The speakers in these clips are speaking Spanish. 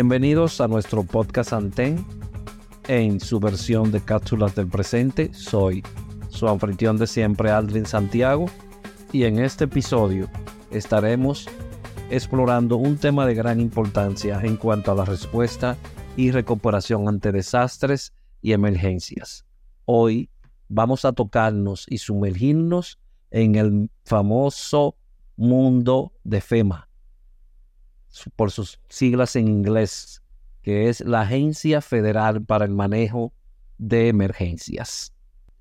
Bienvenidos a nuestro podcast Anten en su versión de cápsulas del presente. Soy su anfitrión de siempre, Aldrin Santiago, y en este episodio estaremos explorando un tema de gran importancia en cuanto a la respuesta y recuperación ante desastres y emergencias. Hoy vamos a tocarnos y sumergirnos en el famoso mundo de FEMA, por sus siglas en inglés, que es la Agencia Federal para el Manejo de Emergencias.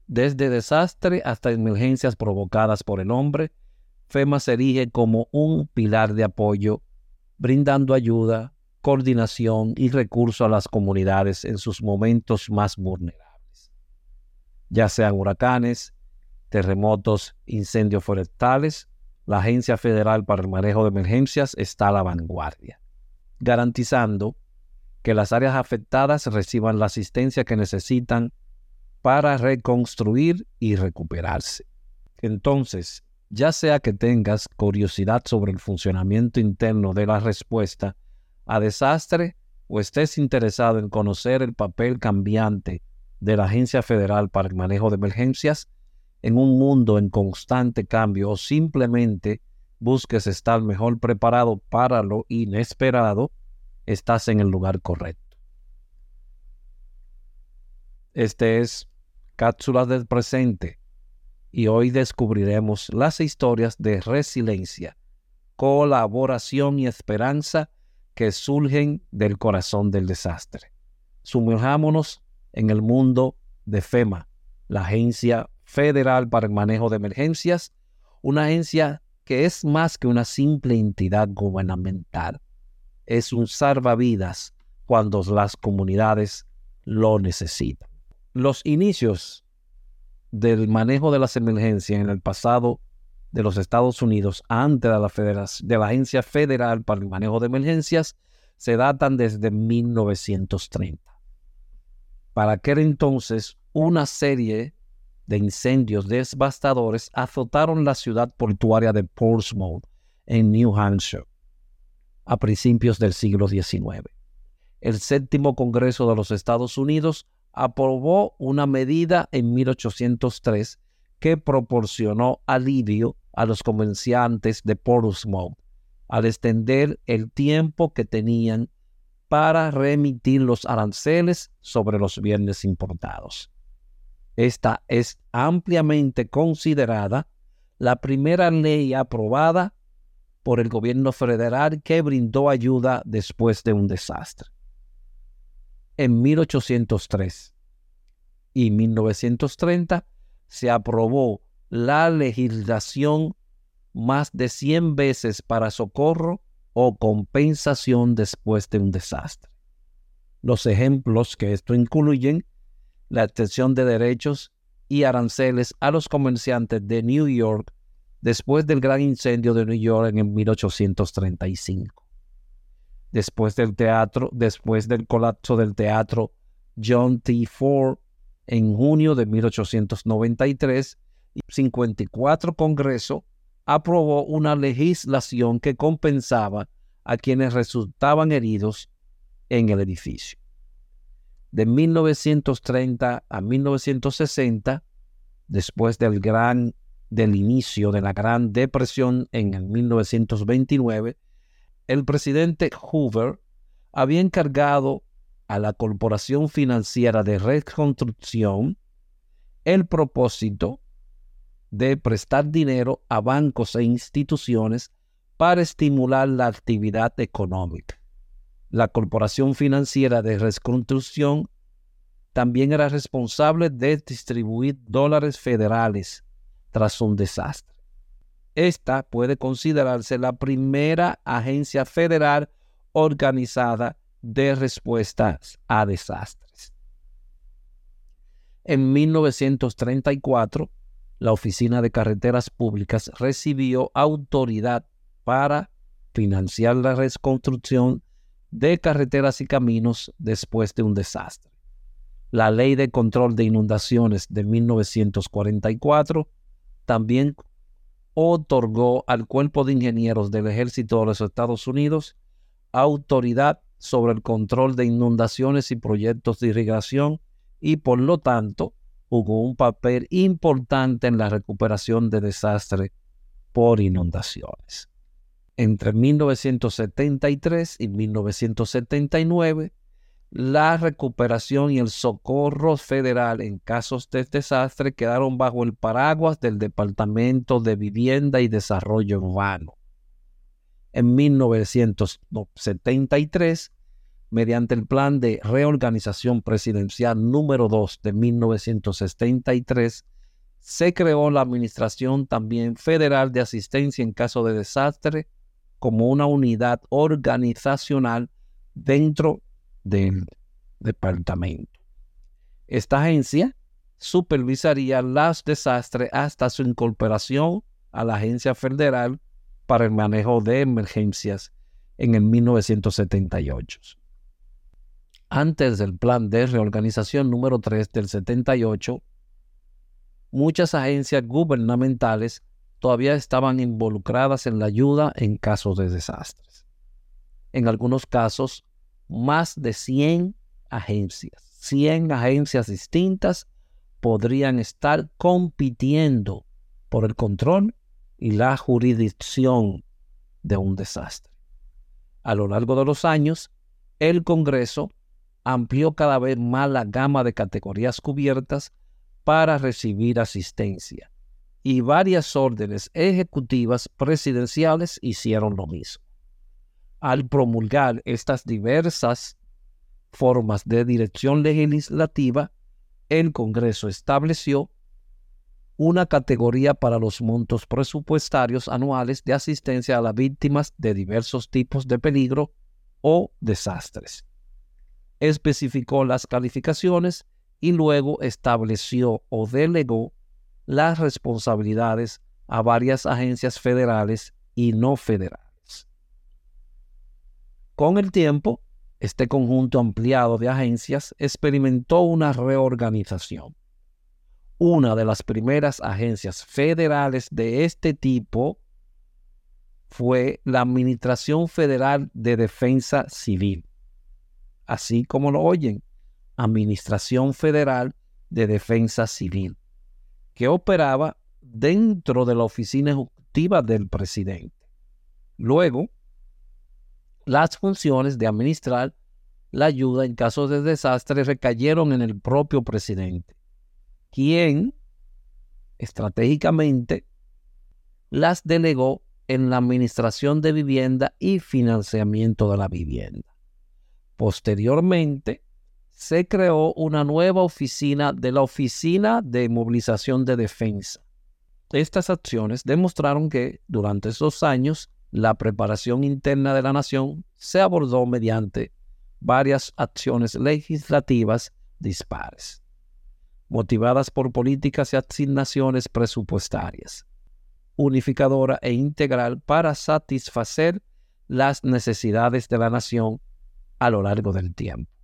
Desde desastre hasta emergencias provocadas por el hombre, FEMA se erige como un pilar de apoyo, brindando ayuda, coordinación y recursos a las comunidades en sus momentos más vulnerables, ya sean huracanes, terremotos, incendios forestales la Agencia Federal para el Manejo de Emergencias está a la vanguardia, garantizando que las áreas afectadas reciban la asistencia que necesitan para reconstruir y recuperarse. Entonces, ya sea que tengas curiosidad sobre el funcionamiento interno de la respuesta a desastre o estés interesado en conocer el papel cambiante de la Agencia Federal para el Manejo de Emergencias, en un mundo en constante cambio o simplemente busques estar mejor preparado para lo inesperado, estás en el lugar correcto. Este es Cápsulas del Presente y hoy descubriremos las historias de resiliencia, colaboración y esperanza que surgen del corazón del desastre. Sumerjámonos en el mundo de FEMA, la Agencia Federal para el Manejo de Emergencias, una agencia que es más que una simple entidad gubernamental. Es un salvavidas cuando las comunidades lo necesitan. Los inicios del manejo de las emergencias en el pasado de los Estados Unidos antes de la, de la Agencia Federal para el Manejo de Emergencias se datan desde 1930. Para aquel entonces, una serie de incendios devastadores azotaron la ciudad portuaria de Portsmouth, en New Hampshire, a principios del siglo XIX. El séptimo Congreso de los Estados Unidos aprobó una medida en 1803 que proporcionó alivio a los comerciantes de Portsmouth al extender el tiempo que tenían para remitir los aranceles sobre los bienes importados. Esta es ampliamente considerada la primera ley aprobada por el gobierno federal que brindó ayuda después de un desastre. En 1803 y 1930 se aprobó la legislación más de 100 veces para socorro o compensación después de un desastre. Los ejemplos que esto incluyen la extensión de derechos y aranceles a los comerciantes de New York después del gran incendio de New York en 1835. Después del teatro, después del colapso del teatro John T. Ford en junio de 1893, el 54 Congreso aprobó una legislación que compensaba a quienes resultaban heridos en el edificio de 1930 a 1960, después del gran del inicio de la Gran Depresión en el 1929, el presidente Hoover había encargado a la Corporación Financiera de Reconstrucción el propósito de prestar dinero a bancos e instituciones para estimular la actividad económica. La Corporación Financiera de Reconstrucción también era responsable de distribuir dólares federales tras un desastre. Esta puede considerarse la primera agencia federal organizada de respuestas a desastres. En 1934, la Oficina de Carreteras Públicas recibió autoridad para financiar la reconstrucción de carreteras y caminos después de un desastre. La Ley de Control de Inundaciones de 1944 también otorgó al Cuerpo de Ingenieros del Ejército de los Estados Unidos autoridad sobre el control de inundaciones y proyectos de irrigación y por lo tanto jugó un papel importante en la recuperación de desastres por inundaciones. Entre 1973 y 1979, la recuperación y el socorro federal en casos de desastre quedaron bajo el paraguas del Departamento de Vivienda y Desarrollo Urbano. En 1973, mediante el Plan de Reorganización Presidencial número 2 de 1973, se creó la Administración también Federal de Asistencia en caso de desastre como una unidad organizacional dentro del departamento. Esta agencia supervisaría los desastres hasta su incorporación a la Agencia Federal para el Manejo de Emergencias en el 1978. Antes del plan de reorganización número 3 del 78, muchas agencias gubernamentales todavía estaban involucradas en la ayuda en casos de desastres. En algunos casos, más de 100 agencias, 100 agencias distintas podrían estar compitiendo por el control y la jurisdicción de un desastre. A lo largo de los años, el Congreso amplió cada vez más la gama de categorías cubiertas para recibir asistencia y varias órdenes ejecutivas presidenciales hicieron lo mismo al promulgar estas diversas formas de dirección legislativa, el Congreso estableció una categoría para los montos presupuestarios anuales de asistencia a las víctimas de diversos tipos de peligro o desastres. Especificó las calificaciones y luego estableció o delegó las responsabilidades a varias agencias federales y no federales. Con el tiempo, este conjunto ampliado de agencias experimentó una reorganización. Una de las primeras agencias federales de este tipo fue la Administración Federal de Defensa Civil. Así como lo oyen, Administración Federal de Defensa Civil, que operaba dentro de la oficina ejecutiva del presidente. Luego, las funciones de administrar la ayuda en casos de desastre recayeron en el propio presidente, quien estratégicamente las delegó en la administración de vivienda y financiamiento de la vivienda. Posteriormente, se creó una nueva oficina de la Oficina de Movilización de Defensa. Estas acciones demostraron que durante esos años la preparación interna de la nación se abordó mediante varias acciones legislativas dispares, motivadas por políticas y asignaciones presupuestarias, unificadora e integral para satisfacer las necesidades de la nación a lo largo del tiempo.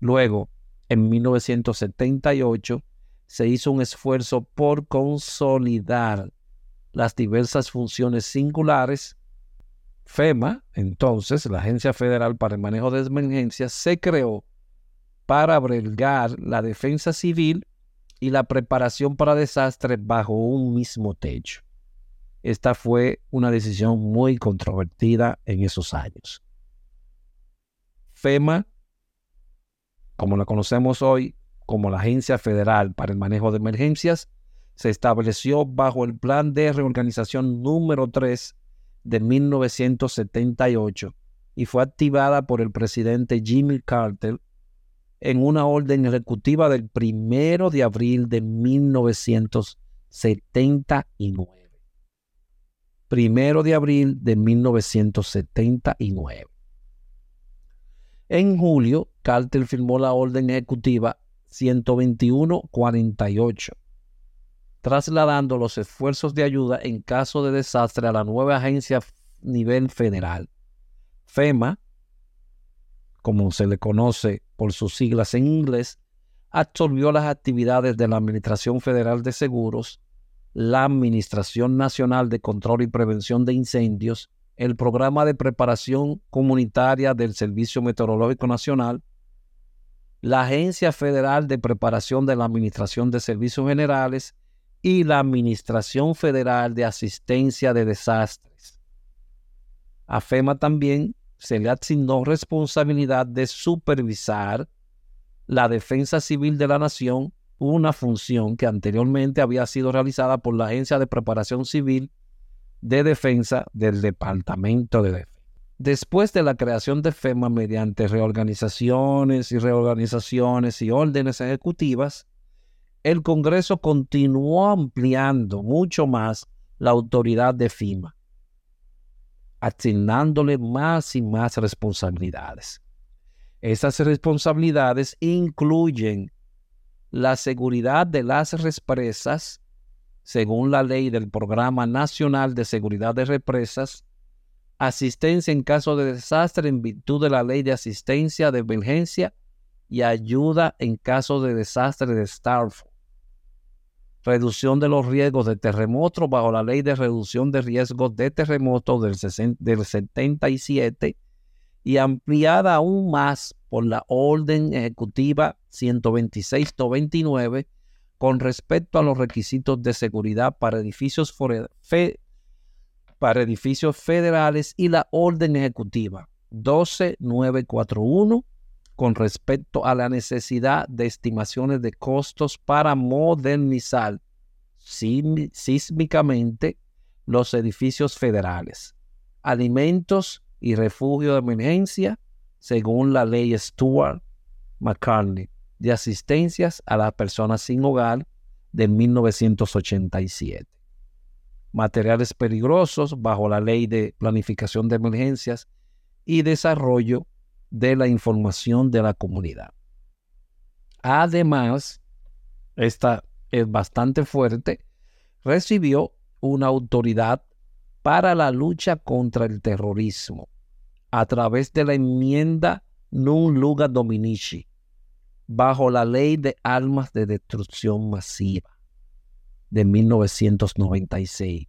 Luego, en 1978, se hizo un esfuerzo por consolidar las diversas funciones singulares, FEMA, entonces, la Agencia Federal para el Manejo de Emergencias, se creó para abrigar la defensa civil y la preparación para desastres bajo un mismo techo. Esta fue una decisión muy controvertida en esos años. FEMA, como la conocemos hoy como la Agencia Federal para el Manejo de Emergencias, se estableció bajo el Plan de Reorganización número 3 de 1978 y fue activada por el presidente Jimmy Carter en una orden ejecutiva del 1 de abril de 1979. Primero de abril de 1979. En julio, Carter firmó la orden ejecutiva 12148 trasladando los esfuerzos de ayuda en caso de desastre a la nueva agencia nivel federal. FEMA, como se le conoce por sus siglas en inglés, absorbió las actividades de la Administración Federal de Seguros, la Administración Nacional de Control y Prevención de Incendios el programa de preparación comunitaria del Servicio Meteorológico Nacional, la Agencia Federal de Preparación de la Administración de Servicios Generales y la Administración Federal de Asistencia de Desastres. A FEMA también se le asignó responsabilidad de supervisar la defensa civil de la nación, una función que anteriormente había sido realizada por la Agencia de Preparación Civil de Defensa del Departamento de Defensa. Después de la creación de FEMA mediante reorganizaciones y reorganizaciones y órdenes ejecutivas, el Congreso continuó ampliando mucho más la autoridad de FEMA, asignándole más y más responsabilidades. Esas responsabilidades incluyen la seguridad de las represas, según la ley del Programa Nacional de Seguridad de Represas, asistencia en caso de desastre en virtud de la ley de asistencia de emergencia y ayuda en caso de desastre de Starfall. Reducción de los riesgos de terremotos bajo la ley de reducción de riesgos de terremotos del, del 77 y ampliada aún más por la Orden Ejecutiva 126-99 con respecto a los requisitos de seguridad para edificios para edificios federales y la orden ejecutiva. 12941 con respecto a la necesidad de estimaciones de costos para modernizar sísmicamente los edificios federales, alimentos y refugio de emergencia según la ley Stuart McCartney de asistencias a las personas sin hogar de 1987 materiales peligrosos bajo la ley de planificación de emergencias y desarrollo de la información de la comunidad. Además, esta es bastante fuerte, recibió una autoridad para la lucha contra el terrorismo a través de la enmienda Nun Luga Dominici, bajo la ley de armas de destrucción masiva de 1996,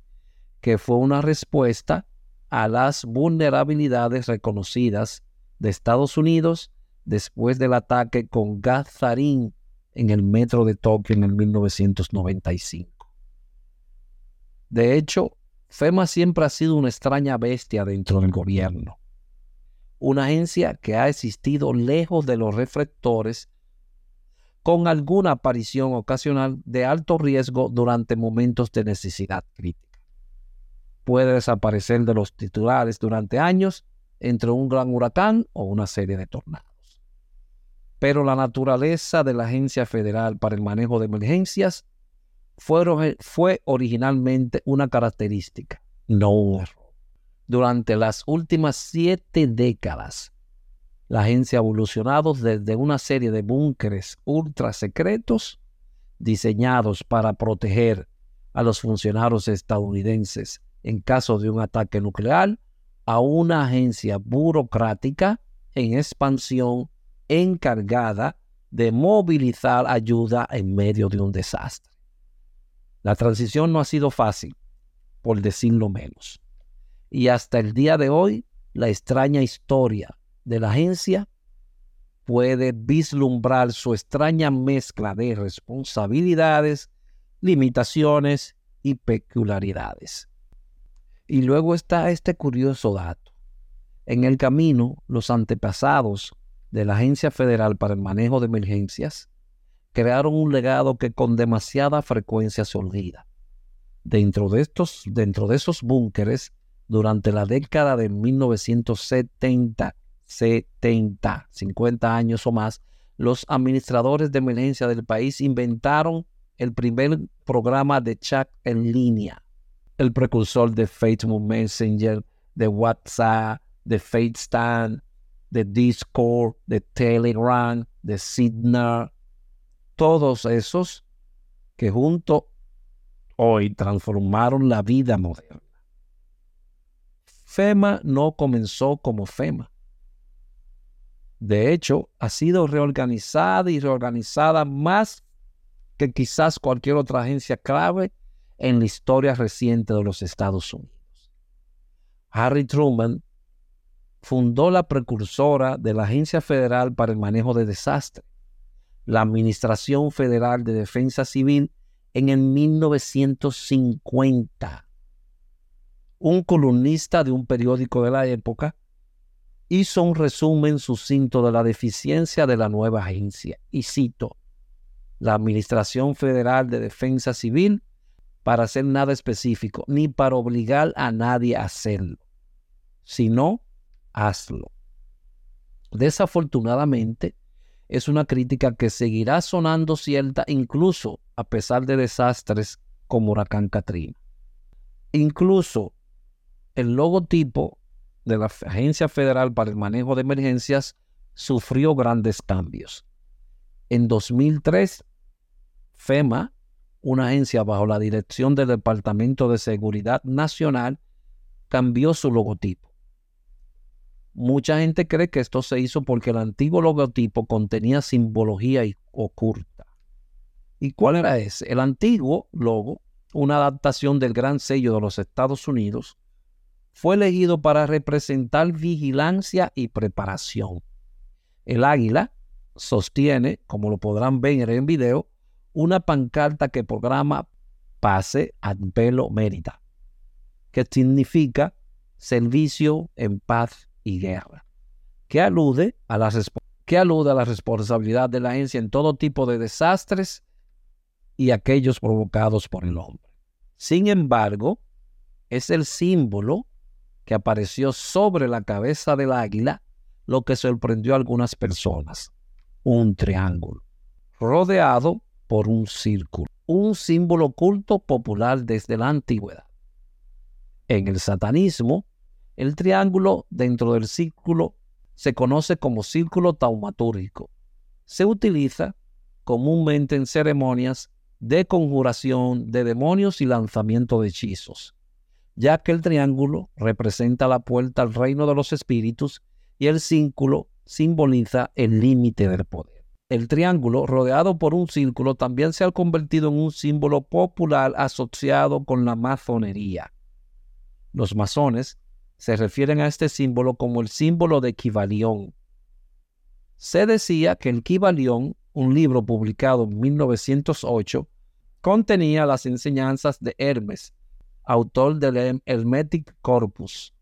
que fue una respuesta a las vulnerabilidades reconocidas de Estados Unidos después del ataque con Gazarín en el metro de Tokio en el 1995. De hecho, FEMA siempre ha sido una extraña bestia dentro del gobierno, una agencia que ha existido lejos de los reflectores con alguna aparición ocasional de alto riesgo durante momentos de necesidad crítica. Puede desaparecer de los titulares durante años entre un gran huracán o una serie de tornados. Pero la naturaleza de la Agencia Federal para el Manejo de Emergencias fue, originalmente una característica, no un error. Durante las últimas siete décadas, la agencia ha evolucionado desde una serie de búnkeres ultra secretos diseñados para proteger a los funcionarios estadounidenses en caso de un ataque nuclear a una agencia burocrática en expansión encargada de movilizar ayuda en medio de un desastre. La transición no ha sido fácil, por decirlo menos. Y hasta el día de hoy, la extraña historia de la agencia puede vislumbrar su extraña mezcla de responsabilidades, limitaciones y peculiaridades. Y luego está este curioso dato. En el camino, los antepasados de la Agencia Federal para el Manejo de Emergencias crearon un legado que con demasiada frecuencia se olvida. Dentro de, estos, dentro de esos búnkeres, durante la década de 1970 70, 50 años o más, los administradores de emergencia del país inventaron el primer programa de chat en línea, el precursor de Facebook Messenger, de WhatsApp, de FaceTime, de Discord, de Telegram, de Signal, todos esos que juntos hoy transformaron la vida moderna. FEMA no comenzó como FEMA. De hecho, ha sido reorganizada y reorganizada más que quizás cualquier otra agencia clave en la historia reciente de los Estados Unidos. Harry Truman fundó la precursora de la Agencia Federal para el Manejo de Desastres, la Administración Federal de Defensa Civil, en el 1950. Un columnista de un periódico de la época hizo un resumen sucinto de la deficiencia de la nueva agencia y cito, la Administración Federal de Defensa Civil para hacer nada específico, ni para obligar a nadie a hacerlo. sino hazlo. Desafortunadamente, es una crítica que seguirá sonando cierta incluso a pesar de desastres como Huracán Katrina. Incluso el logotipo de la Agencia Federal para el Manejo de Emergencias sufrió grandes cambios. En 2003, FEMA, una agencia bajo la dirección del Departamento de Seguridad Nacional, cambió su logotipo. Mucha gente cree que esto se hizo porque el antiguo logotipo contenía simbología oculta. ¿Y cuál era ese? El antiguo logo, una adaptación del gran sello de los Estados Unidos, fue elegido para representar vigilancia y preparación. El águila sostiene, como lo podrán ver en video, una pancarta que programa Pase ad Velo Mérida, que significa servicio en paz y guerra, que alude a la, que alude a la responsabilidad de la agencia en todo tipo de desastres y aquellos provocados por el hombre. Sin embargo, es el símbolo que apareció sobre la cabeza del águila lo que sorprendió a algunas personas. Un triángulo, rodeado por un círculo, un símbolo culto popular desde la antigüedad. En el satanismo, el triángulo dentro del círculo se conoce como círculo taumatúrgico. Se utiliza comúnmente en ceremonias de conjuración de demonios y lanzamiento de hechizos, ya que el triángulo representa la puerta al reino de los espíritus y el círculo simboliza el límite del poder. El triángulo, rodeado por un círculo, también se ha convertido en un símbolo popular asociado con la masonería. Los masones se refieren a este símbolo como el símbolo de Kibalión. Se decía que el Kibalión, un libro publicado en 1908, contenía las enseñanzas de Hermes, autor del Hermetic Corpus,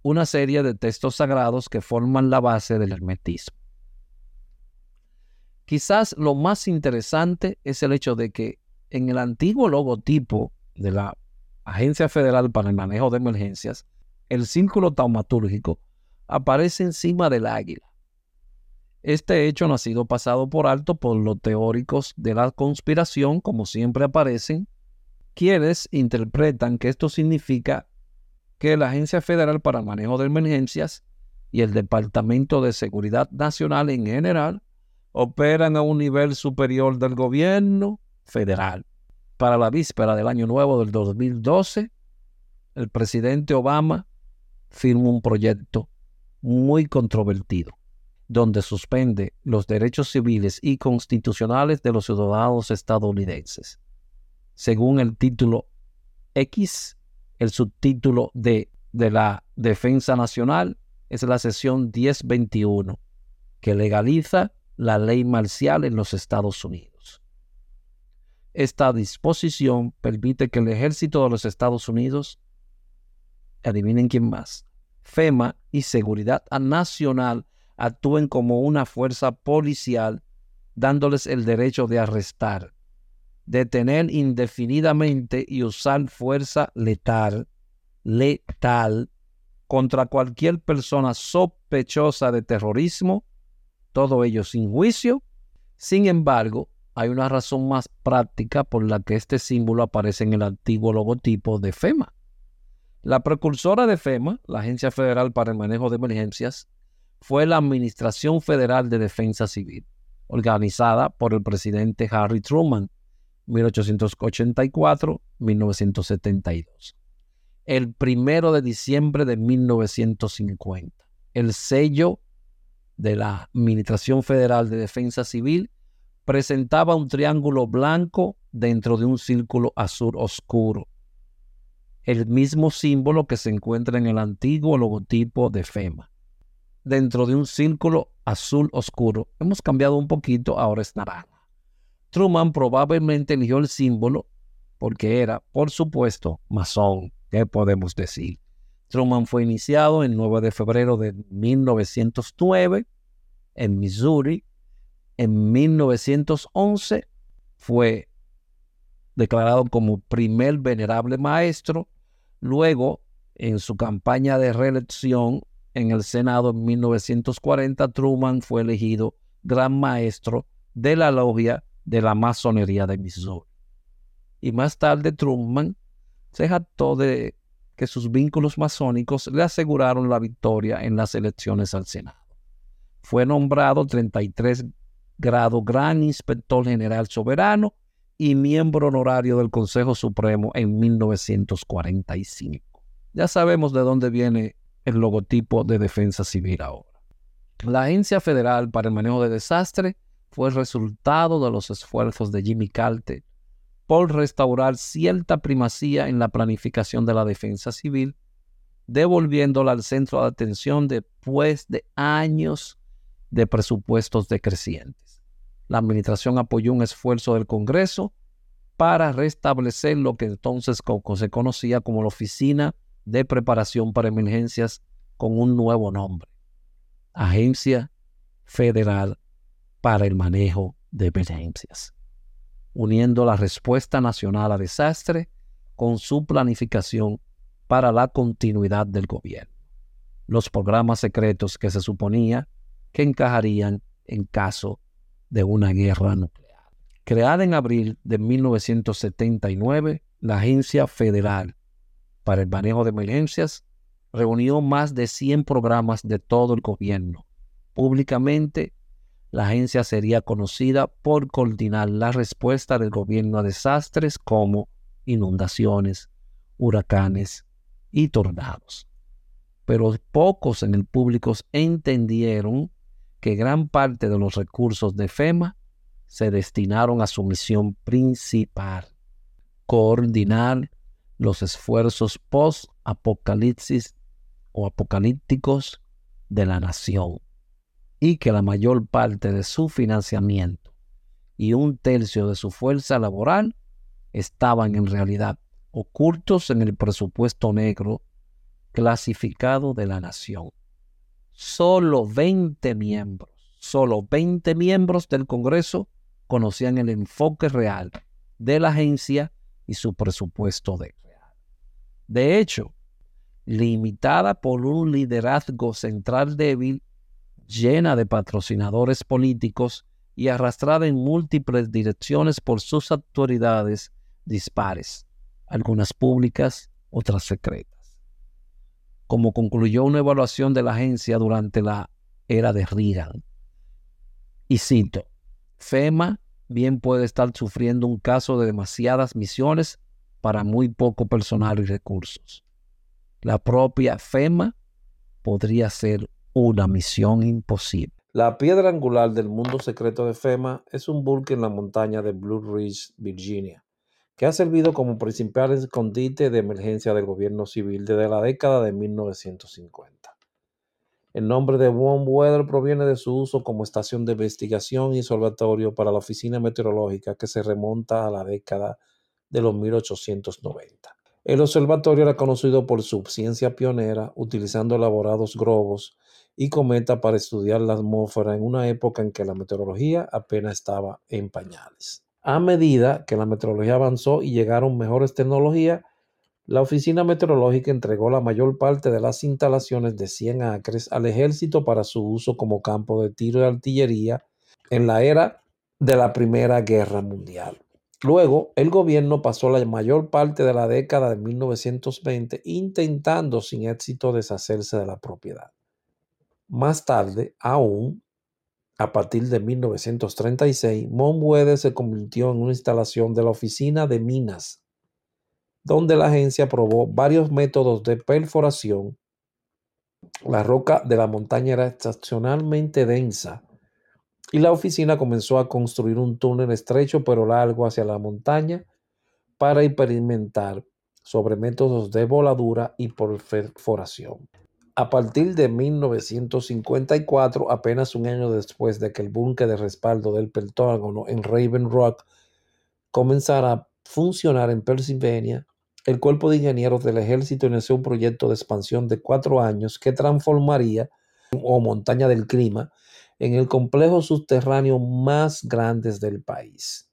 una serie de textos sagrados que forman la base del hermetismo. Quizás lo más interesante es el hecho de que en el antiguo logotipo de la Agencia Federal para el Manejo de Emergencias el círculo taumatúrgico aparece encima del águila. Este hecho no ha sido pasado por alto por los teóricos de la conspiración, como siempre aparecen, quienes interpretan que esto significa que la Agencia Federal para Manejo de Emergencias y el Departamento de Seguridad Nacional en general operan a un nivel superior del gobierno federal. Para la víspera del año nuevo del 2012, el presidente Obama firma un proyecto muy controvertido, donde suspende los derechos civiles y constitucionales de los ciudadanos estadounidenses. Según el título X, el subtítulo de, de la Defensa Nacional es la sesión 1021, que legaliza la ley marcial en los Estados Unidos. Esta disposición permite que el ejército de los Estados Unidos adivinen quién más, FEMA y Seguridad Nacional actúen como una fuerza policial, dándoles el derecho de arrestar, detener indefinidamente y usar fuerza letal, letal contra cualquier persona sospechosa de terrorismo, todo ello sin juicio. Sin embargo, hay una razón más práctica por la que este símbolo aparece en el antiguo logotipo de FEMA. La precursora de FEMA, la Agencia Federal para el Manejo de Emergencias, fue la Administración Federal de Defensa Civil, organizada por el presidente Harry Truman, 1884-1972. El primero de diciembre de 1950, el sello de la Administración Federal de Defensa Civil presentaba un triángulo blanco dentro de un círculo azul oscuro el mismo símbolo que se encuentra en el antiguo logotipo de FEMA. Dentro de un círculo azul oscuro, hemos cambiado un poquito, ahora es naranja. Truman probablemente eligió el símbolo porque era, por supuesto, masón. ¿Qué podemos decir? Truman fue iniciado el 9 de febrero de 1909 en Missouri. En 1911 fue declarado como primer venerable maestro. Luego, en su campaña de reelección en el Senado en 1940, Truman fue elegido gran maestro de la logia de la masonería de Missouri. Y más tarde Truman se jactó de que sus vínculos masónicos le aseguraron la victoria en las elecciones al Senado. Fue nombrado 33 grado gran inspector general soberano y miembro honorario del Consejo Supremo en 1945. Ya sabemos de dónde viene el logotipo de defensa civil ahora. La Agencia Federal para el Manejo de Desastre fue resultado de los esfuerzos de Jimmy Carter por restaurar cierta primacía en la planificación de la defensa civil, devolviéndola al centro de atención después de años de presupuestos decrecientes. La administración apoyó un esfuerzo del Congreso para restablecer lo que entonces se conocía como la Oficina de Preparación para Emergencias con un nuevo nombre, Agencia Federal para el Manejo de Emergencias uniendo la respuesta nacional a desastre con su planificación para la continuidad del gobierno. Los programas secretos que se suponía que encajarían en caso de una guerra nuclear. Creada en abril de 1979, la Agencia Federal para el Manejo de Emergencias reunió más de 100 programas de todo el gobierno, públicamente la agencia sería conocida por coordinar la respuesta del gobierno a desastres como inundaciones, huracanes y tornados. Pero pocos en el público entendieron que gran parte de los recursos de FEMA se destinaron a su misión principal, coordinar los esfuerzos post-apocalipsis o apocalípticos de la nación y que la mayor parte de su financiamiento y un tercio de su fuerza laboral estaban en realidad ocultos en el presupuesto negro clasificado de la nación. Solo 20 miembros, solo 20 miembros del Congreso conocían el enfoque real de la agencia y su presupuesto de real. De hecho, limitada por un liderazgo central débil llena de patrocinadores políticos y arrastrada en múltiples direcciones por sus autoridades dispares, algunas públicas, otras secretas. Como concluyó una evaluación de la agencia durante la era de Reagan, y cito, FEMA bien puede estar sufriendo un caso de demasiadas misiones para muy poco personal y recursos. La propia FEMA podría ser una misión imposible. La piedra angular del mundo secreto de FEMA es un buque en la montaña de Blue Ridge, Virginia, que ha servido como principal escondite de emergencia del gobierno civil desde la década de 1950. El nombre de Warm Weather proviene de su uso como estación de investigación y observatorio para la oficina meteorológica que se remonta a la década de los 1890. El observatorio era conocido por su ciencia pionera, utilizando elaborados globos y cometa para estudiar la atmósfera en una época en que la meteorología apenas estaba en pañales. A medida que la meteorología avanzó y llegaron mejores tecnologías, la Oficina Meteorológica entregó la mayor parte de las instalaciones de 100 acres al ejército para su uso como campo de tiro de artillería en la era de la Primera Guerra Mundial. Luego, el gobierno pasó la mayor parte de la década de 1920 intentando sin éxito deshacerse de la propiedad. Más tarde, aún, a partir de 1936, Mount se convirtió en una instalación de la Oficina de Minas, donde la agencia probó varios métodos de perforación. La roca de la montaña era excepcionalmente densa y la oficina comenzó a construir un túnel estrecho pero largo hacia la montaña para experimentar sobre métodos de voladura y perforación. A partir de 1954, apenas un año después de que el búnker de respaldo del Pentágono en Raven Rock comenzara a funcionar en Pennsylvania, el Cuerpo de Ingenieros del Ejército inició un proyecto de expansión de cuatro años que transformaría o montaña del clima en el complejo subterráneo más grande del país.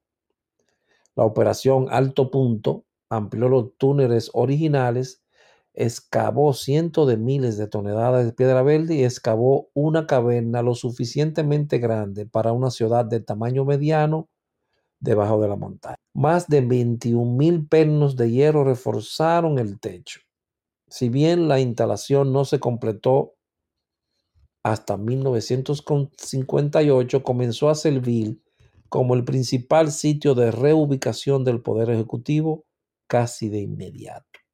La operación Alto Punto amplió los túneles originales, excavó cientos de miles de toneladas de piedra verde y excavó una caverna lo suficientemente grande para una ciudad de tamaño mediano debajo de la montaña. Más de 21 mil pernos de hierro reforzaron el techo. Si bien la instalación no se completó hasta 1958, comenzó a servir como el principal sitio de reubicación del Poder Ejecutivo casi de inmediato.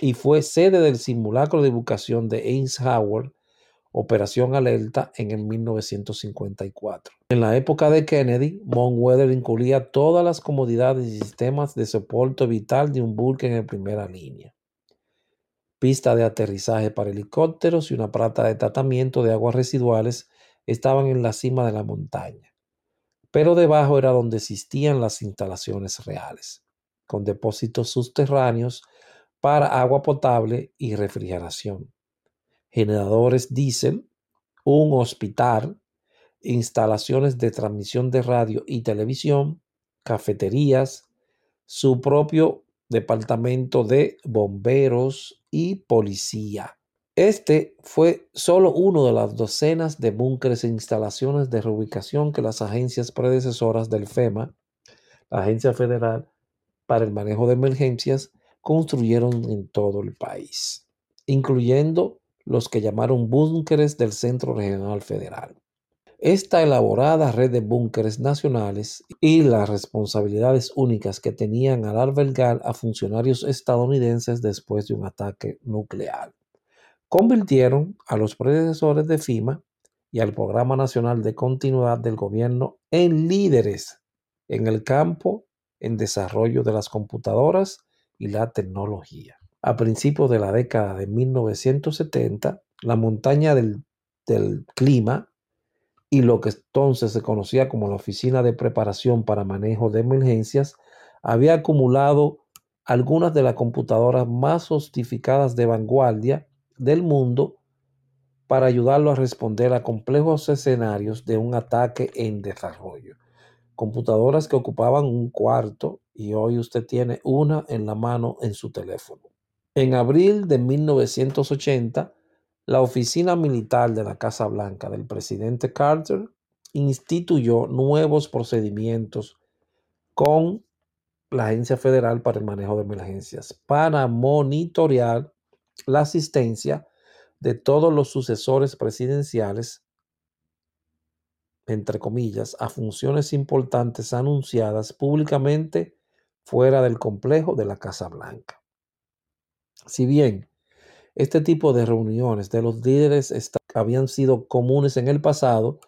Y fue sede del simulacro de ubicación de Eisenhower, Operación Alerta, en el 1954. En la época de Kennedy, Mount Weather incluía todas las comodidades y sistemas de soporte vital de un buque en primera línea pista de aterrizaje para helicópteros y una planta de tratamiento de aguas residuales estaban en la cima de la montaña. Pero debajo era donde existían las instalaciones reales, con depósitos subterráneos para agua potable y refrigeración, generadores diésel, un hospital, instalaciones de transmisión de radio y televisión, cafeterías, su propio departamento de bomberos y policía. Este fue solo uno de las docenas de búnkeres e instalaciones de reubicación que las agencias predecesoras del FEMA, la Agencia Federal para el Manejo de Emergencias, construyeron en todo el país, incluyendo los que llamaron búnkeres del Centro Regional Federal. Esta elaborada red de búnkeres nacionales y las responsabilidades únicas que tenían al albergar a funcionarios estadounidenses después de un ataque nuclear convirtieron a los predecesores de FIMA y al Programa Nacional de Continuidad del Gobierno en líderes en el campo en desarrollo de las computadoras y la tecnología. A principios de la década de 1970, la montaña del, del clima y lo que entonces se conocía como la Oficina de Preparación para Manejo de Emergencias había acumulado algunas de las computadoras más sofisticadas de vanguardia del mundo para ayudarlo a responder a complejos escenarios de un ataque en desarrollo. Computadoras que ocupaban un cuarto y hoy usted tiene una en la mano en su teléfono. En abril de 1980, la oficina militar de la Casa Blanca del presidente Carter instituyó nuevos procedimientos con la Agencia Federal para el Manejo de Emergencias para monitorear la asistencia de todos los sucesores presidenciales, entre comillas, a funciones importantes anunciadas públicamente fuera del complejo de la Casa Blanca. Si bien este tipo de reuniones de los líderes habían sido comunes en el pasado,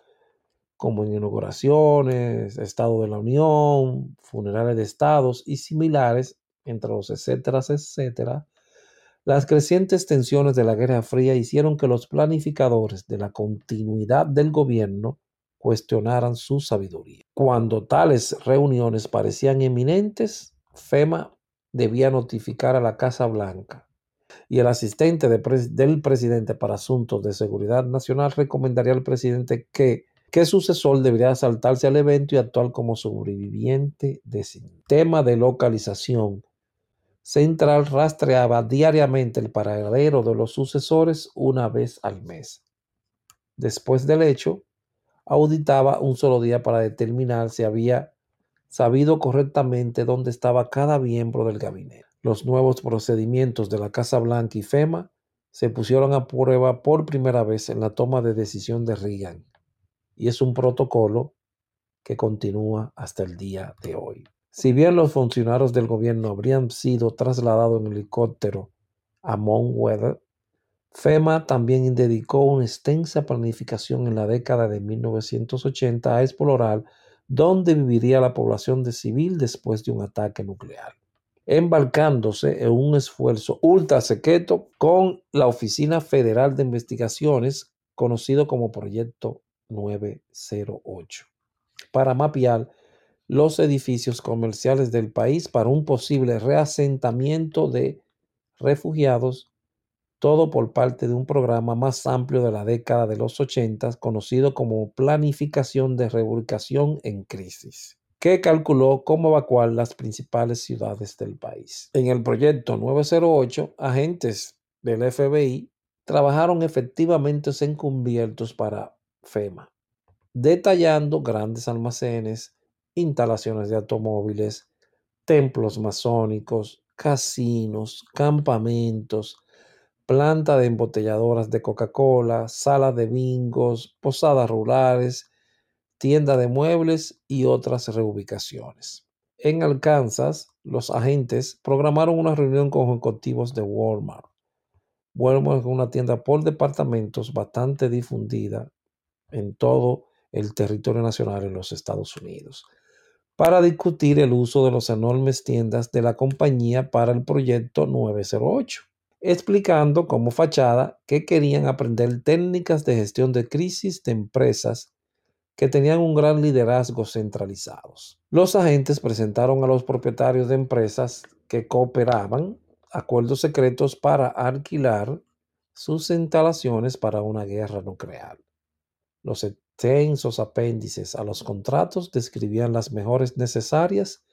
como en inauguraciones, Estado de la Unión, funerales de estados y similares, entre los etcétera, etcétera. Las crecientes tensiones de la Guerra Fría hicieron que los planificadores de la continuidad del gobierno cuestionaran su sabiduría. Cuando tales reuniones parecían eminentes, FEMA debía notificar a la Casa Blanca y el asistente del presidente para asuntos de seguridad nacional recomendaría al presidente que, que sucesor debería saltarse al evento y actuar como sobreviviente de tema de localización. Central rastreaba diariamente el paradero de los sucesores una vez al mes. Después del hecho, auditaba un solo día para determinar si había sabido correctamente dónde estaba cada miembro del gabinete. Los nuevos procedimientos de la Casa Blanca y FEMA se pusieron a prueba por primera vez en la toma de decisión de Reagan y es un protocolo que continúa hasta el día de hoy. Si bien los funcionarios del gobierno habrían sido trasladados en helicóptero a Mount Weather, FEMA también dedicó una extensa planificación en la década de 1980 a explorar dónde viviría la población de civil después de un ataque nuclear. embarcándose en un esfuerzo ultra secreto con la Oficina Federal de Investigaciones, conocido como Proyecto 908, para mapear los edificios comerciales del país para un posible reasentamiento de refugiados, todo por parte de un programa más amplio de la década de los 80 conocido como Planificación de Reubicación en Crisis que calculó cómo evacuar las principales ciudades del país. En el proyecto 908, agentes del FBI trabajaron efectivamente encubiertos para FEMA, detallando grandes almacenes, instalaciones de automóviles, templos masónicos, casinos, campamentos, planta de embotelladoras de Coca-Cola, salas de bingos, posadas rurales, tienda de muebles y otras reubicaciones. En Arkansas, los agentes programaron una reunión con ejecutivos de Walmart. Walmart es una tienda por departamentos bastante difundida en todo el territorio nacional en los Estados Unidos para discutir el uso de las enormes tiendas de la compañía para el proyecto 908, explicando como fachada que querían aprender técnicas de gestión de crisis de empresas que tenían un gran liderazgo centralizados. Los agentes presentaron a los propietarios de empresas que cooperaban acuerdos secretos para alquilar sus instalaciones para una guerra nuclear. Los extensos apéndices a los contratos describían las mejores necesarias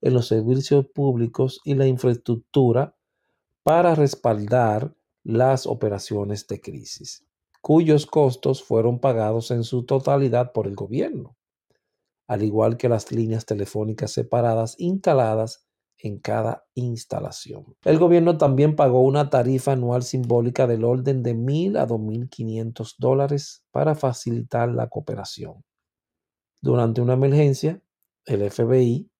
en los servicios públicos y la infraestructura para respaldar las operaciones de crisis cuyos costos fueron pagados en su totalidad por el gobierno, al igual que las líneas telefónicas separadas instaladas en cada instalación. El gobierno también pagó una tarifa anual simbólica del orden de mil a 2.500 dólares para facilitar la cooperación. Durante una emergencia, el FBI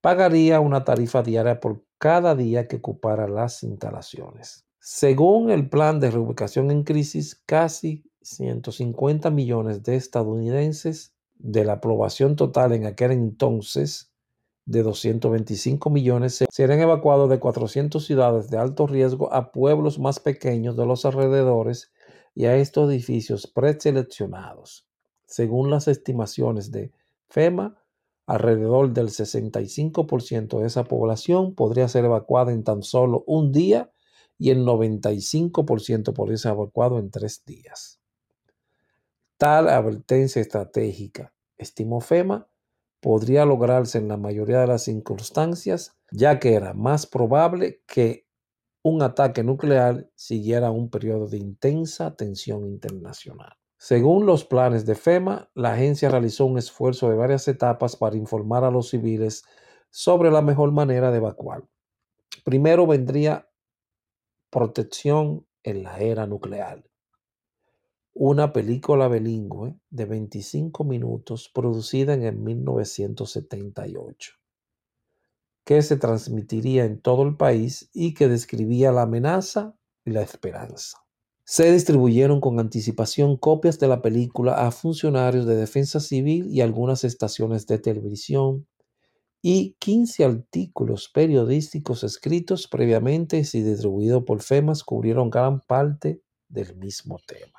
pagaría una tarifa diaria por cada día que ocupara las instalaciones. Según el plan de reubicación en crisis, casi 150 millones de estadounidenses de la aprobación total en aquel entonces de 225 millones serán evacuados de 400 ciudades de alto riesgo a pueblos más pequeños de los alrededores y a estos edificios preseleccionados. Según las estimaciones de FEMA, alrededor del 65% de esa población podría ser evacuada en tan solo un día y el 95% por ese evacuado en tres días. Tal advertencia estratégica, estimó FEMA, podría lograrse en la mayoría de las circunstancias, ya que era más probable que un ataque nuclear siguiera un periodo de intensa tensión internacional. Según los planes de FEMA, la agencia realizó un esfuerzo de varias etapas para informar a los civiles sobre la mejor manera de evacuar. Primero vendría Protección en la era nuclear. Una película bilingüe de 25 minutos producida en el 1978, que se transmitiría en todo el país y que describía la amenaza y la esperanza. Se distribuyeron con anticipación copias de la película a funcionarios de defensa civil y algunas estaciones de televisión, y 15 artículos periodísticos escritos previamente y distribuidos por FEMAS cubrieron gran parte del mismo tema.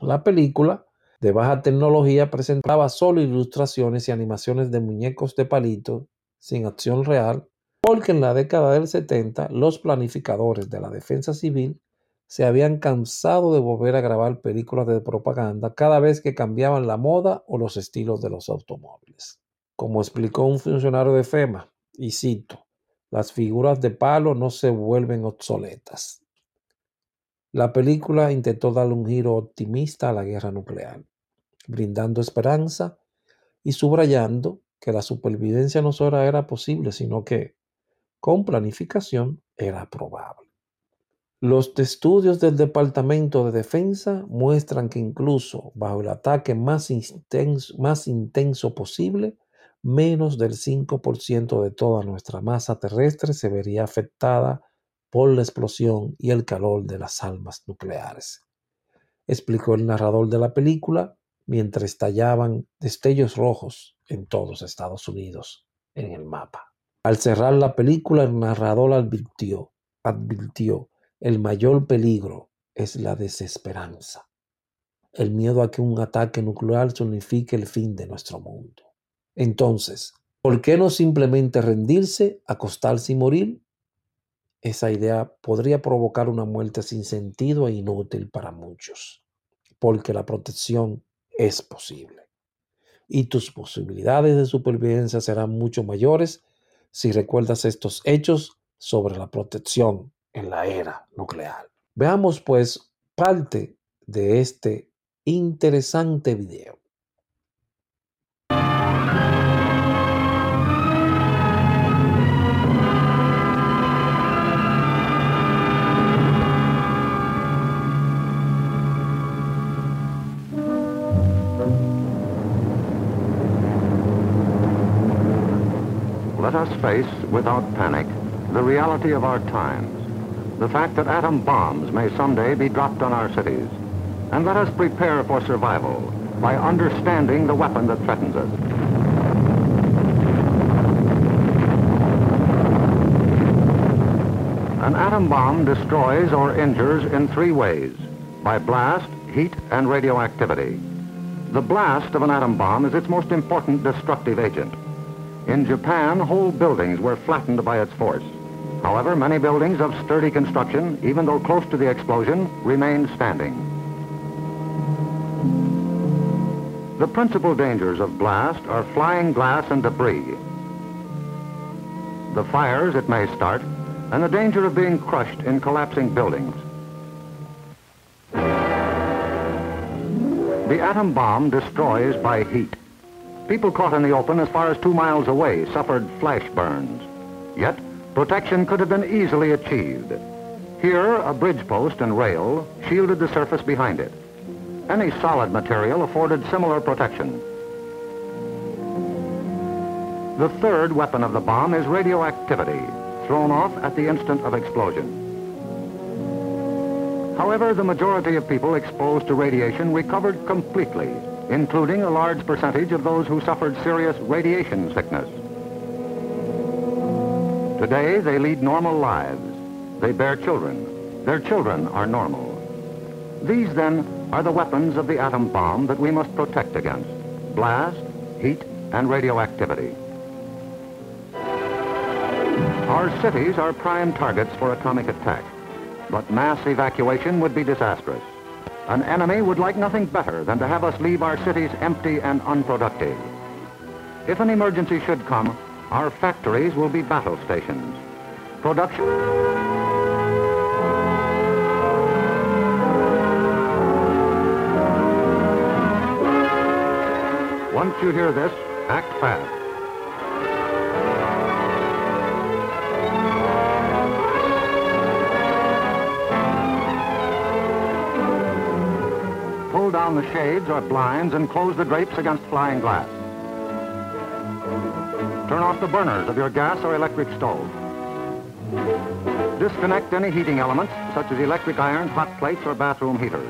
La película, de baja tecnología, presentaba solo ilustraciones y animaciones de muñecos de palito sin acción real, porque en la década del 70 los planificadores de la defensa civil se habían cansado de volver a grabar películas de propaganda cada vez que cambiaban la moda o los estilos de los automóviles. Como explicó un funcionario de FEMA, y cito, las figuras de palo no se vuelven obsoletas. La película intentó darle un giro optimista a la guerra nuclear, brindando esperanza y subrayando que la supervivencia no solo era posible, sino que, con planificación, era probable. Los estudios del Departamento de Defensa muestran que incluso bajo el ataque más intenso, posible, menos del 5% de toda nuestra masa terrestre se vería afectada por la explosión y el calor de las almas nucleares, explicó el narrador de la película mientras estallaban destellos rojos en todos Estados Unidos en el mapa. Al cerrar la película, el narrador advirtió, advirtió, el mayor peligro es la desesperanza, el miedo a que un ataque nuclear signifique el fin de nuestro mundo. Entonces, ¿por qué no simplemente rendirse, acostarse y morir? Esa idea podría provocar una muerte sin sentido e inútil para muchos, porque la protección es posible. Y tus posibilidades de supervivencia serán mucho mayores si recuerdas estos hechos sobre la protección en la era nuclear. Veamos pues parte de este interesante video. Let us face, without panic, the reality of our times, the fact that atom bombs may someday be dropped on our cities. And let us prepare for survival by understanding the weapon that threatens us. An atom bomb destroys or injures in three ways, by blast, heat, and radioactivity. The blast of an atom bomb is its most important destructive agent. In Japan, whole buildings were flattened by its force. However, many buildings of sturdy construction, even though close to the explosion, remained standing. The principal dangers of blast are flying glass and debris. The fires it may start, and the danger of being crushed in collapsing buildings. The atom bomb destroys by heat. People caught in the open as far as two miles away suffered flash burns. Yet, protection could have been easily achieved. Here, a bridge post and rail shielded the surface behind it. Any solid material afforded similar protection. The third weapon of the bomb is radioactivity, thrown off at the instant of explosion. However, the majority of people exposed to radiation recovered completely including a large percentage of those who suffered serious radiation sickness. Today, they lead normal lives. They bear children. Their children are normal. These, then, are the weapons of the atom bomb that we must protect against. Blast, heat, and radioactivity. Our cities are prime targets for atomic attack, but mass evacuation would be disastrous. An enemy would like nothing better than to have us leave our cities empty and unproductive. If an emergency should come, our factories will be battle stations. Production... Once you hear this, act fast. Pull down the shades or blinds and close the drapes against flying glass. Turn off the burners of your gas or electric stove. Disconnect any heating elements, such as electric irons, hot plates, or bathroom heaters.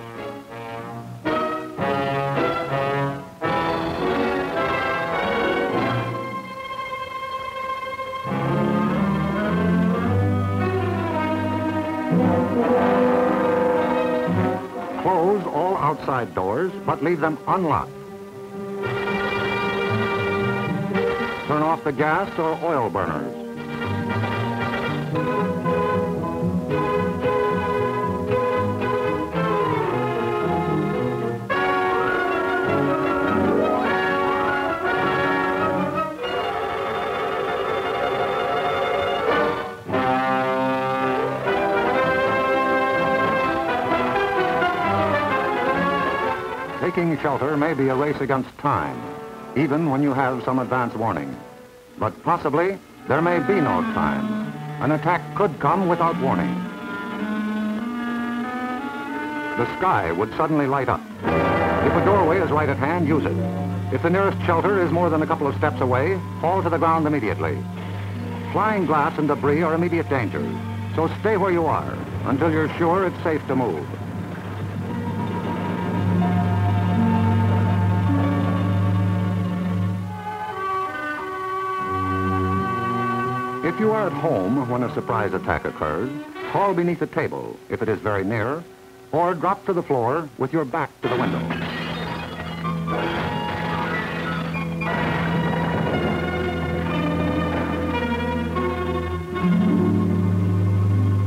Close all outside doors, but leave them unlocked. Turn off the gas or oil burners. Taking shelter may be a race against time, even when you have some advance warning. But possibly, there may be no time. An attack could come without warning. The sky would suddenly light up. If a doorway is right at hand, use it. If the nearest shelter is more than a couple of steps away, fall to the ground immediately. Flying glass and debris are immediate dangers, so stay where you are until you're sure it's safe to move. If you are at home when a surprise attack occurs, crawl beneath a table if it is very near, or drop to the floor with your back to the window.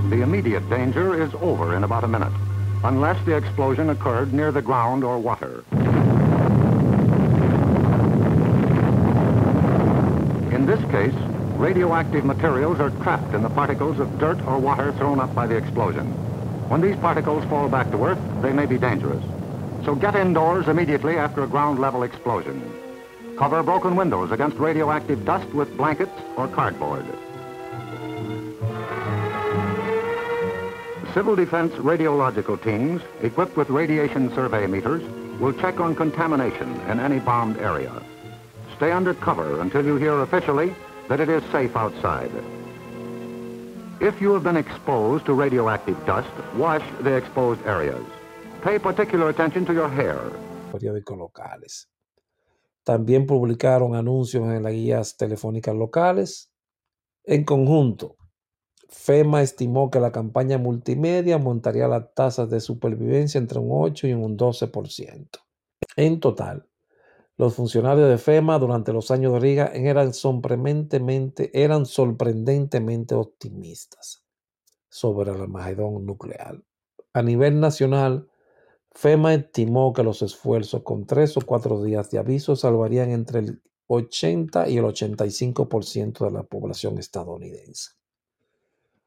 The immediate danger is over in about a minute, unless the explosion occurred near the ground or water. In this case, radioactive materials are trapped in the particles of dirt or water thrown up by the explosion. When these particles fall back to Earth, they may be dangerous. So get indoors immediately after a ground level explosion. Cover broken windows against radioactive dust with blankets or cardboard. Civil Defense radiological teams, equipped with radiation survey meters, will check on contamination in any bombed area. Stay under cover until you hear officially that it is safe outside. If you have been exposed to radioactive dust, wash the exposed areas. Pay particular attention to your hair. periódicos locales. También publicaron anuncios en las guías telefónicas locales. En conjunto, FEMA estimó que la campaña multimedia montaría las tasas de supervivencia entre un 8 y un 12%. En total, los funcionarios de FEMA durante los años de sorprendentemente, eran sorprendentemente optimistas sobre el Armagedón nuclear. A nivel nacional, FEMA estimó que los esfuerzos con tres o cuatro días de aviso salvarían entre el 80 y el 85% de la población estadounidense.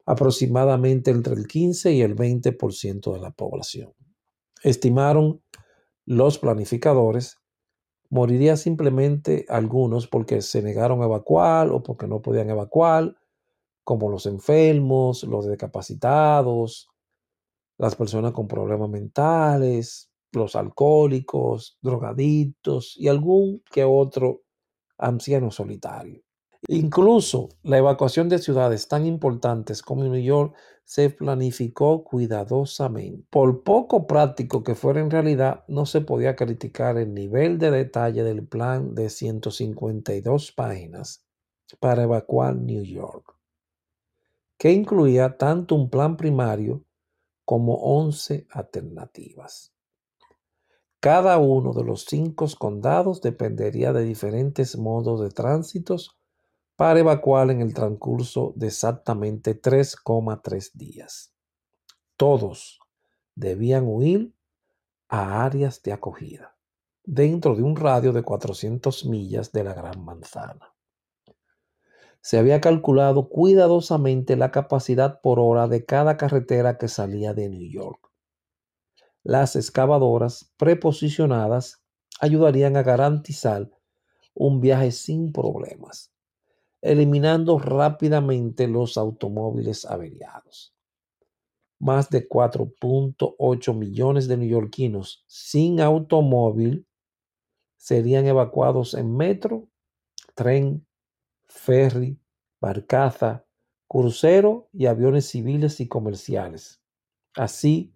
Aproximadamente entre el 15 y el 20% de la población. Estimaron los planificadores moriría simplemente algunos porque se negaron a evacuar o porque no podían evacuar, como los enfermos, los discapacitados, las personas con problemas mentales, los alcohólicos, drogadictos y algún que otro anciano solitario. Incluso la evacuación de ciudades tan importantes como New York se planificó cuidadosamente. Por poco práctico que fuera en realidad, no se podía criticar el nivel de detalle del plan de 152 páginas para evacuar New York, que incluía tanto un plan primario como 11 alternativas. Cada uno de los cinco condados dependería de diferentes modos de tránsitos para evacuar en el transcurso de exactamente 3,3 días. Todos debían huir a áreas de acogida, dentro de un radio de 400 millas de la Gran Manzana. Se había calculado cuidadosamente la capacidad por hora de cada carretera que salía de New York. Las excavadoras preposicionadas ayudarían a garantizar un viaje sin problemas eliminando rápidamente los automóviles averiados. Más de 4.8 millones de neoyorquinos sin automóvil serían evacuados en metro, tren, ferry, barcaza, crucero y aviones civiles y comerciales, así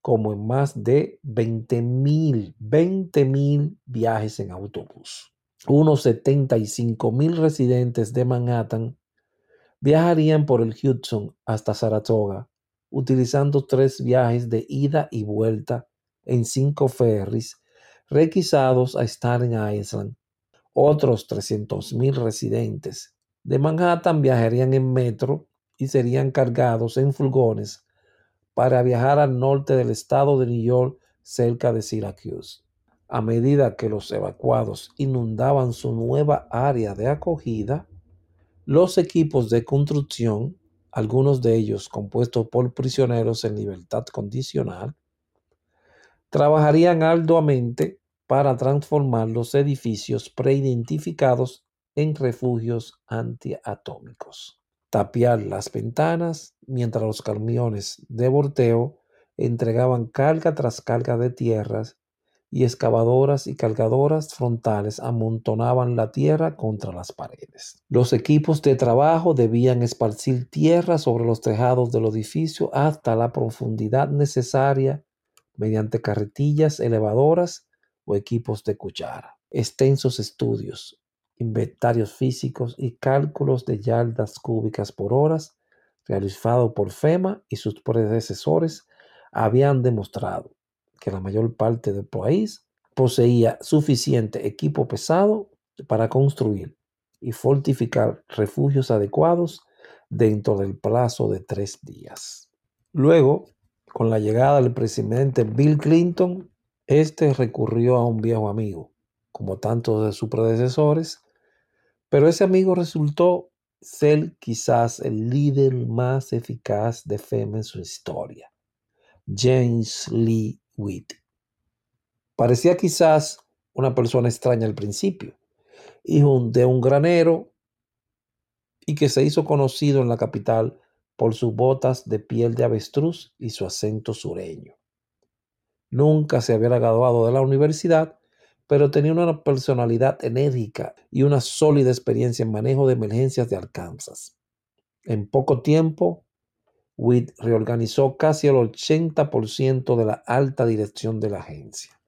como en más de 20 mil, 20 mil viajes en autobús unos 75 mil residentes de Manhattan viajarían por el Hudson hasta Saratoga, utilizando tres viajes de ida y vuelta en cinco ferries requisados a Staten Island. Otros 300 mil residentes de Manhattan viajarían en metro y serían cargados en furgones para viajar al norte del estado de New York cerca de Syracuse. A medida que los evacuados inundaban su nueva área de acogida, los equipos de construcción, algunos de ellos compuestos por prisioneros en libertad condicional, trabajarían arduamente para transformar los edificios preidentificados en refugios antiatómicos. Tapiar las ventanas mientras los camiones de volteo entregaban carga tras carga de tierras y excavadoras y cargadoras frontales amontonaban la tierra contra las paredes. Los equipos de trabajo debían esparcir tierra sobre los tejados del edificio hasta la profundidad necesaria mediante carretillas elevadoras o equipos de cuchara. Extensos estudios inventarios físicos y cálculos de yardas cúbicas por horas realizados por FEMA y sus predecesores habían demostrado que la mayor parte del país poseía suficiente equipo pesado para construir y fortificar refugios adecuados dentro del plazo de tres días. Luego, con la llegada del presidente Bill Clinton, este recurrió a un viejo amigo, como tantos de sus predecesores, pero ese amigo resultó ser quizás el líder más eficaz de FEMA en su historia, James Lee Parecía quizás una persona extraña al principio, hijo de un granero y que se hizo conocido en la capital por sus botas de piel de avestruz y su acento sureño. Nunca se había graduado de la universidad, pero tenía una personalidad enérgica y una sólida experiencia en manejo de emergencias de Arkansas. En poco tiempo, Witt reorganizó casi el 80% de la alta dirección de la agencia.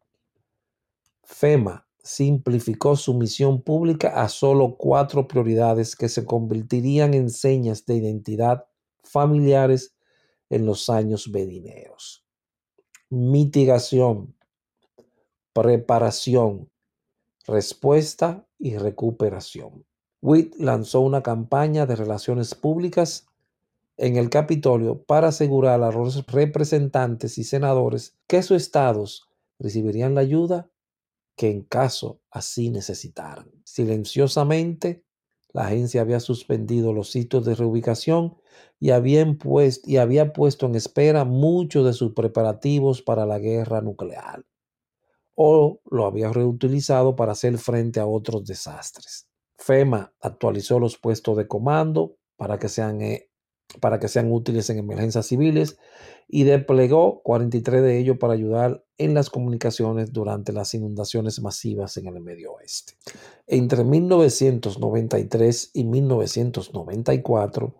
FEMA simplificó su misión pública a solo cuatro prioridades que se convertirían en señas de identidad familiares en los años venideros. Mitigación, preparación, respuesta y recuperación. Witt lanzó una campaña de relaciones públicas en el Capitolio para asegurar a los representantes y senadores que sus estados recibirían la ayuda que en caso así necesitaran. Silenciosamente, la agencia había suspendido los sitios de reubicación y, y había puesto en espera muchos de sus preparativos para la guerra nuclear o lo había reutilizado para hacer frente a otros desastres. FEMA actualizó los puestos de comando para que sean, eh, para que sean útiles en emergencias civiles y desplegó 43 de ellos para ayudar en las comunicaciones durante las inundaciones masivas en el medio oeste. Entre 1993 y 1994,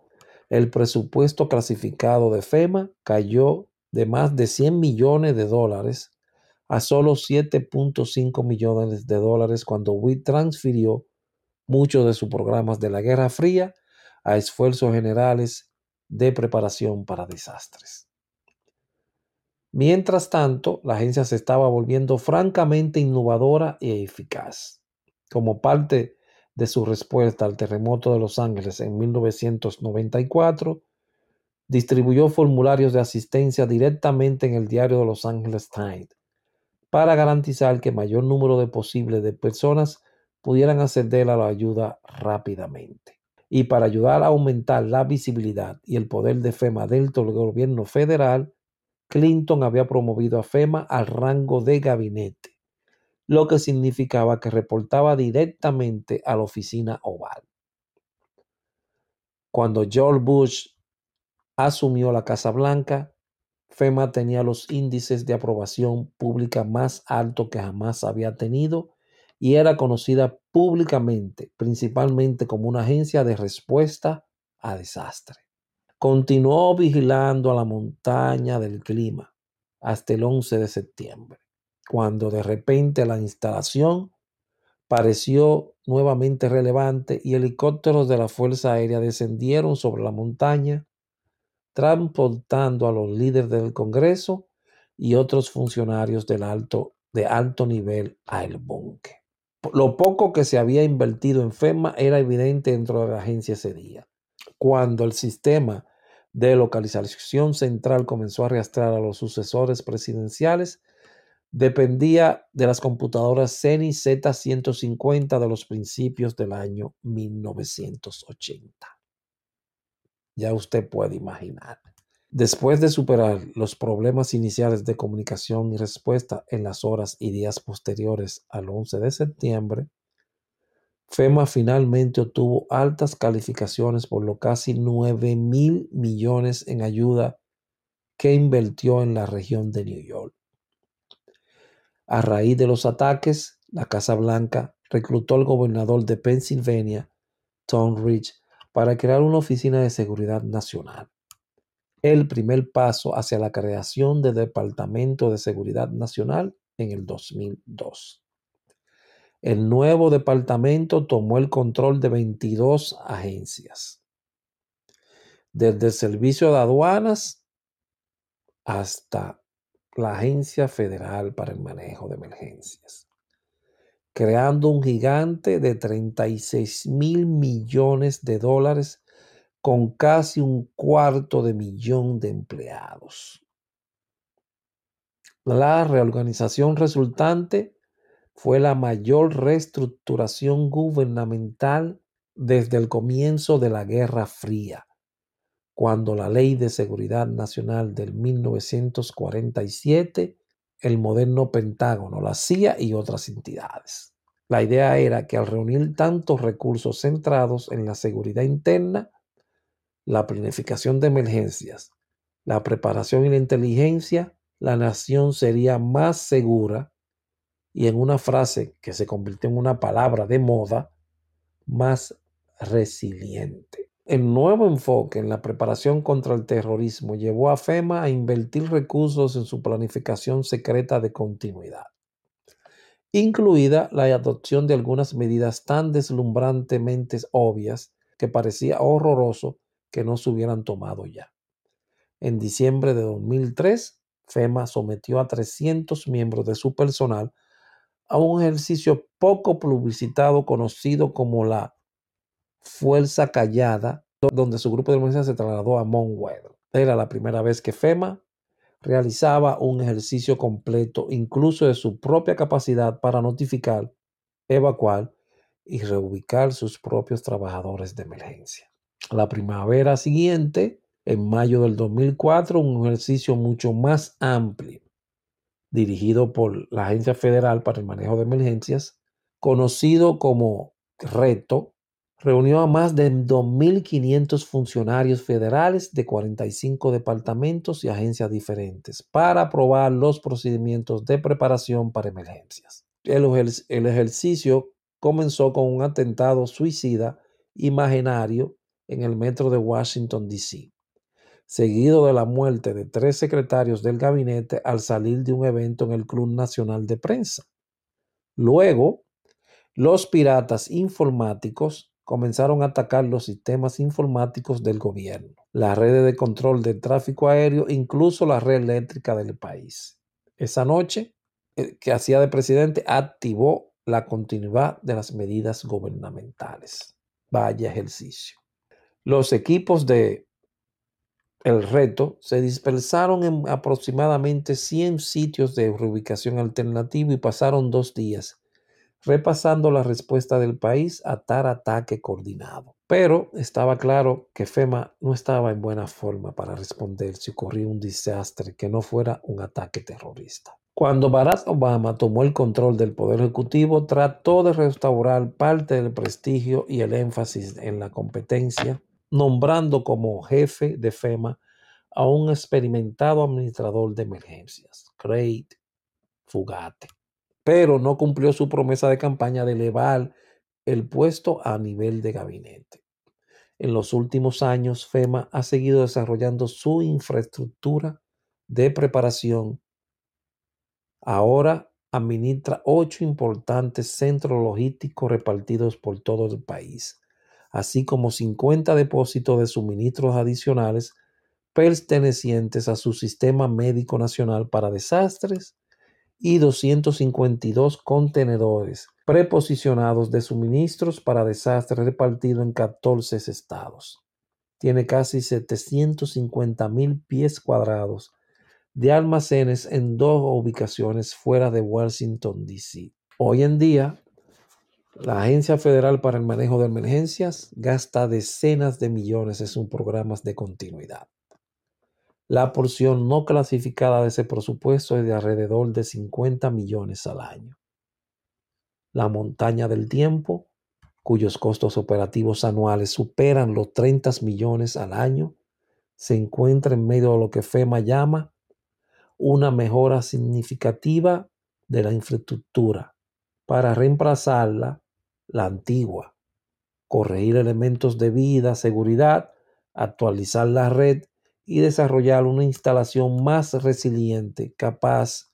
el presupuesto clasificado de FEMA cayó de más de 100 millones de dólares a solo 7.5 millones de dólares cuando WIT transfirió muchos de sus programas de la Guerra Fría a esfuerzos generales de preparación para desastres. Mientras tanto, la agencia se estaba volviendo francamente innovadora y eficaz. Como parte de su respuesta al terremoto de Los Ángeles en 1994, distribuyó formularios de asistencia directamente en el diario de Los Angeles Times para garantizar que mayor número de posibles de personas pudieran acceder a la ayuda rápidamente. Y para ayudar a aumentar la visibilidad y el poder de FEMA dentro del gobierno federal, Clinton había promovido a FEMA al rango de gabinete, lo que significaba que reportaba directamente a la oficina oval. Cuando George Bush asumió la Casa Blanca, FEMA tenía los índices de aprobación pública más altos que jamás había tenido y era conocida públicamente, principalmente como una agencia de respuesta a desastre. Continuó vigilando a la montaña del clima hasta el 11 de septiembre, cuando de repente la instalación pareció nuevamente relevante y helicópteros de la Fuerza Aérea descendieron sobre la montaña, transportando a los líderes del Congreso y otros funcionarios alto, de alto nivel al búnker. Lo poco que se había invertido en FEMA era evidente dentro de la agencia ese día. Cuando el sistema de localización central comenzó a arrastrar a los sucesores presidenciales, dependía de las computadoras CENI Z150 de los principios del año 1980. Ya usted puede imaginar. Después de superar los problemas iniciales de comunicación y respuesta en las horas y días posteriores al 11 de septiembre, FEMA finalmente obtuvo altas calificaciones por los casi 9 mil millones en ayuda que invirtió en la región de New York. A raíz de los ataques, la Casa Blanca reclutó al gobernador de Pennsylvania, Tom Ridge, para crear una oficina de seguridad nacional. El primer paso hacia la creación del Departamento de Seguridad Nacional en el 2002. el nuevo departamento tomó el control de 22 agencias, desde el Servicio de Aduanas hasta la Agencia Federal para el Manejo de Emergencias, creando un gigante de 36 mil millones de dólares con casi un cuarto de millón de empleados. La reorganización resultante fue la mayor reestructuración gubernamental desde el comienzo de la Guerra Fría, cuando la Ley de Seguridad Nacional del 1947, el moderno Pentágono, la CIA y otras entidades. La idea era que al reunir tantos recursos centrados en la seguridad interna, la planificación de emergencias, la preparación y la inteligencia, la nación sería más segura y en una frase que se convirtió en una palabra de moda, más resiliente. El nuevo enfoque en la preparación contra el terrorismo llevó a FEMA a invertir recursos en su planificación secreta de continuidad, incluida la adopción de algunas medidas tan deslumbrantemente obvias que parecía horroroso que no se hubieran tomado ya. En diciembre de 2003, FEMA sometió a 300 miembros de su personal a un ejercicio poco publicitado conocido como la Fuerza Callada, donde su grupo de emergencia se trasladó a Mount Era la primera vez que FEMA realizaba un ejercicio completo, incluso de su propia capacidad para notificar, evacuar y reubicar sus propios trabajadores de emergencia. La primavera siguiente, en mayo del 2004, un ejercicio mucho más amplio, dirigido por la Agencia Federal para el Manejo de Emergencias, conocido como Reto, reunió a más de 2.500 funcionarios federales de 45 departamentos y agencias diferentes para aprobar los procedimientos de preparación para emergencias. El, el ejercicio comenzó con un atentado suicida imaginario en el metro de Washington, D.C., seguido de la muerte de tres secretarios del gabinete al salir de un evento en el Club Nacional de Prensa. Luego, los piratas informáticos comenzaron a atacar los sistemas informáticos del gobierno, las redes de control del tráfico aéreo, incluso la red eléctrica del país. Esa noche, el que hacía de presidente activó la continuidad de las medidas gubernamentales. Vaya ejercicio. Los equipos de El Reto se dispersaron en aproximadamente 100 sitios de reubicación alternativa y pasaron dos días repasando la respuesta del país a tal ataque coordinado. Pero estaba claro que FEMA no estaba en buena forma para responder si ocurría un desastre que no fuera un ataque terrorista. Cuando Barack Obama tomó el control del Poder Ejecutivo, trató de restaurar parte del prestigio y el énfasis en la competencia nombrando como jefe de FEMA a un experimentado administrador de emergencias, Craig Fugate, pero no cumplió su promesa de campaña de elevar el puesto a nivel de gabinete. En los últimos años, FEMA ha seguido desarrollando su infraestructura de preparación. Ahora administra ocho importantes centros logísticos repartidos por todo el país así como 50 depósitos de suministros adicionales pertenecientes a su sistema médico nacional para desastres y 252 contenedores preposicionados de suministros para desastres repartidos en 14 estados. Tiene casi 750 mil pies cuadrados de almacenes en dos ubicaciones fuera de Washington, D.C. Hoy en día, la Agencia Federal para el Manejo de Emergencias gasta decenas de millones en sus programas de continuidad. La porción no clasificada de ese presupuesto es de alrededor de 50 millones al año. La montaña del tiempo, cuyos costos operativos anuales superan los 30 millones al año, se encuentra en medio de lo que FEMA llama una mejora significativa de la infraestructura para reemplazarla la antigua, corregir elementos de vida, seguridad, actualizar la red y desarrollar una instalación más resiliente, capaz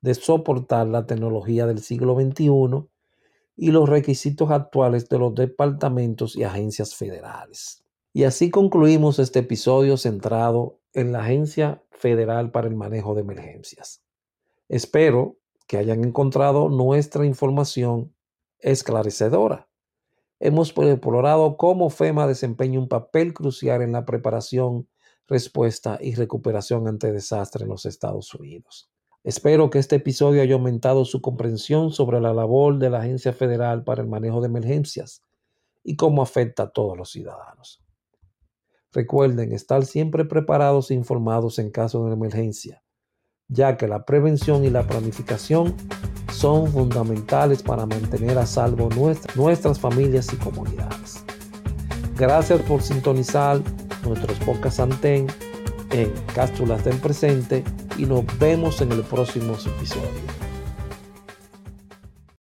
de soportar la tecnología del siglo XXI y los requisitos actuales de los departamentos y agencias federales. Y así concluimos este episodio centrado en la Agencia Federal para el Manejo de Emergencias. Espero que hayan encontrado nuestra información esclarecedora. Hemos explorado cómo FEMA desempeña un papel crucial en la preparación, respuesta y recuperación ante desastres en los Estados Unidos. Espero que este episodio haya aumentado su comprensión sobre la labor de la Agencia Federal para el Manejo de Emergencias y cómo afecta a todos los ciudadanos. Recuerden estar siempre preparados e informados en caso de emergencia, ya que la prevención y la planificación son fundamentales para mantener a salvo nuestras familias y comunidades. Gracias por sintonizar nuestros podcasts Anten en Cápsulas del Presente y nos vemos en el próximo episodio.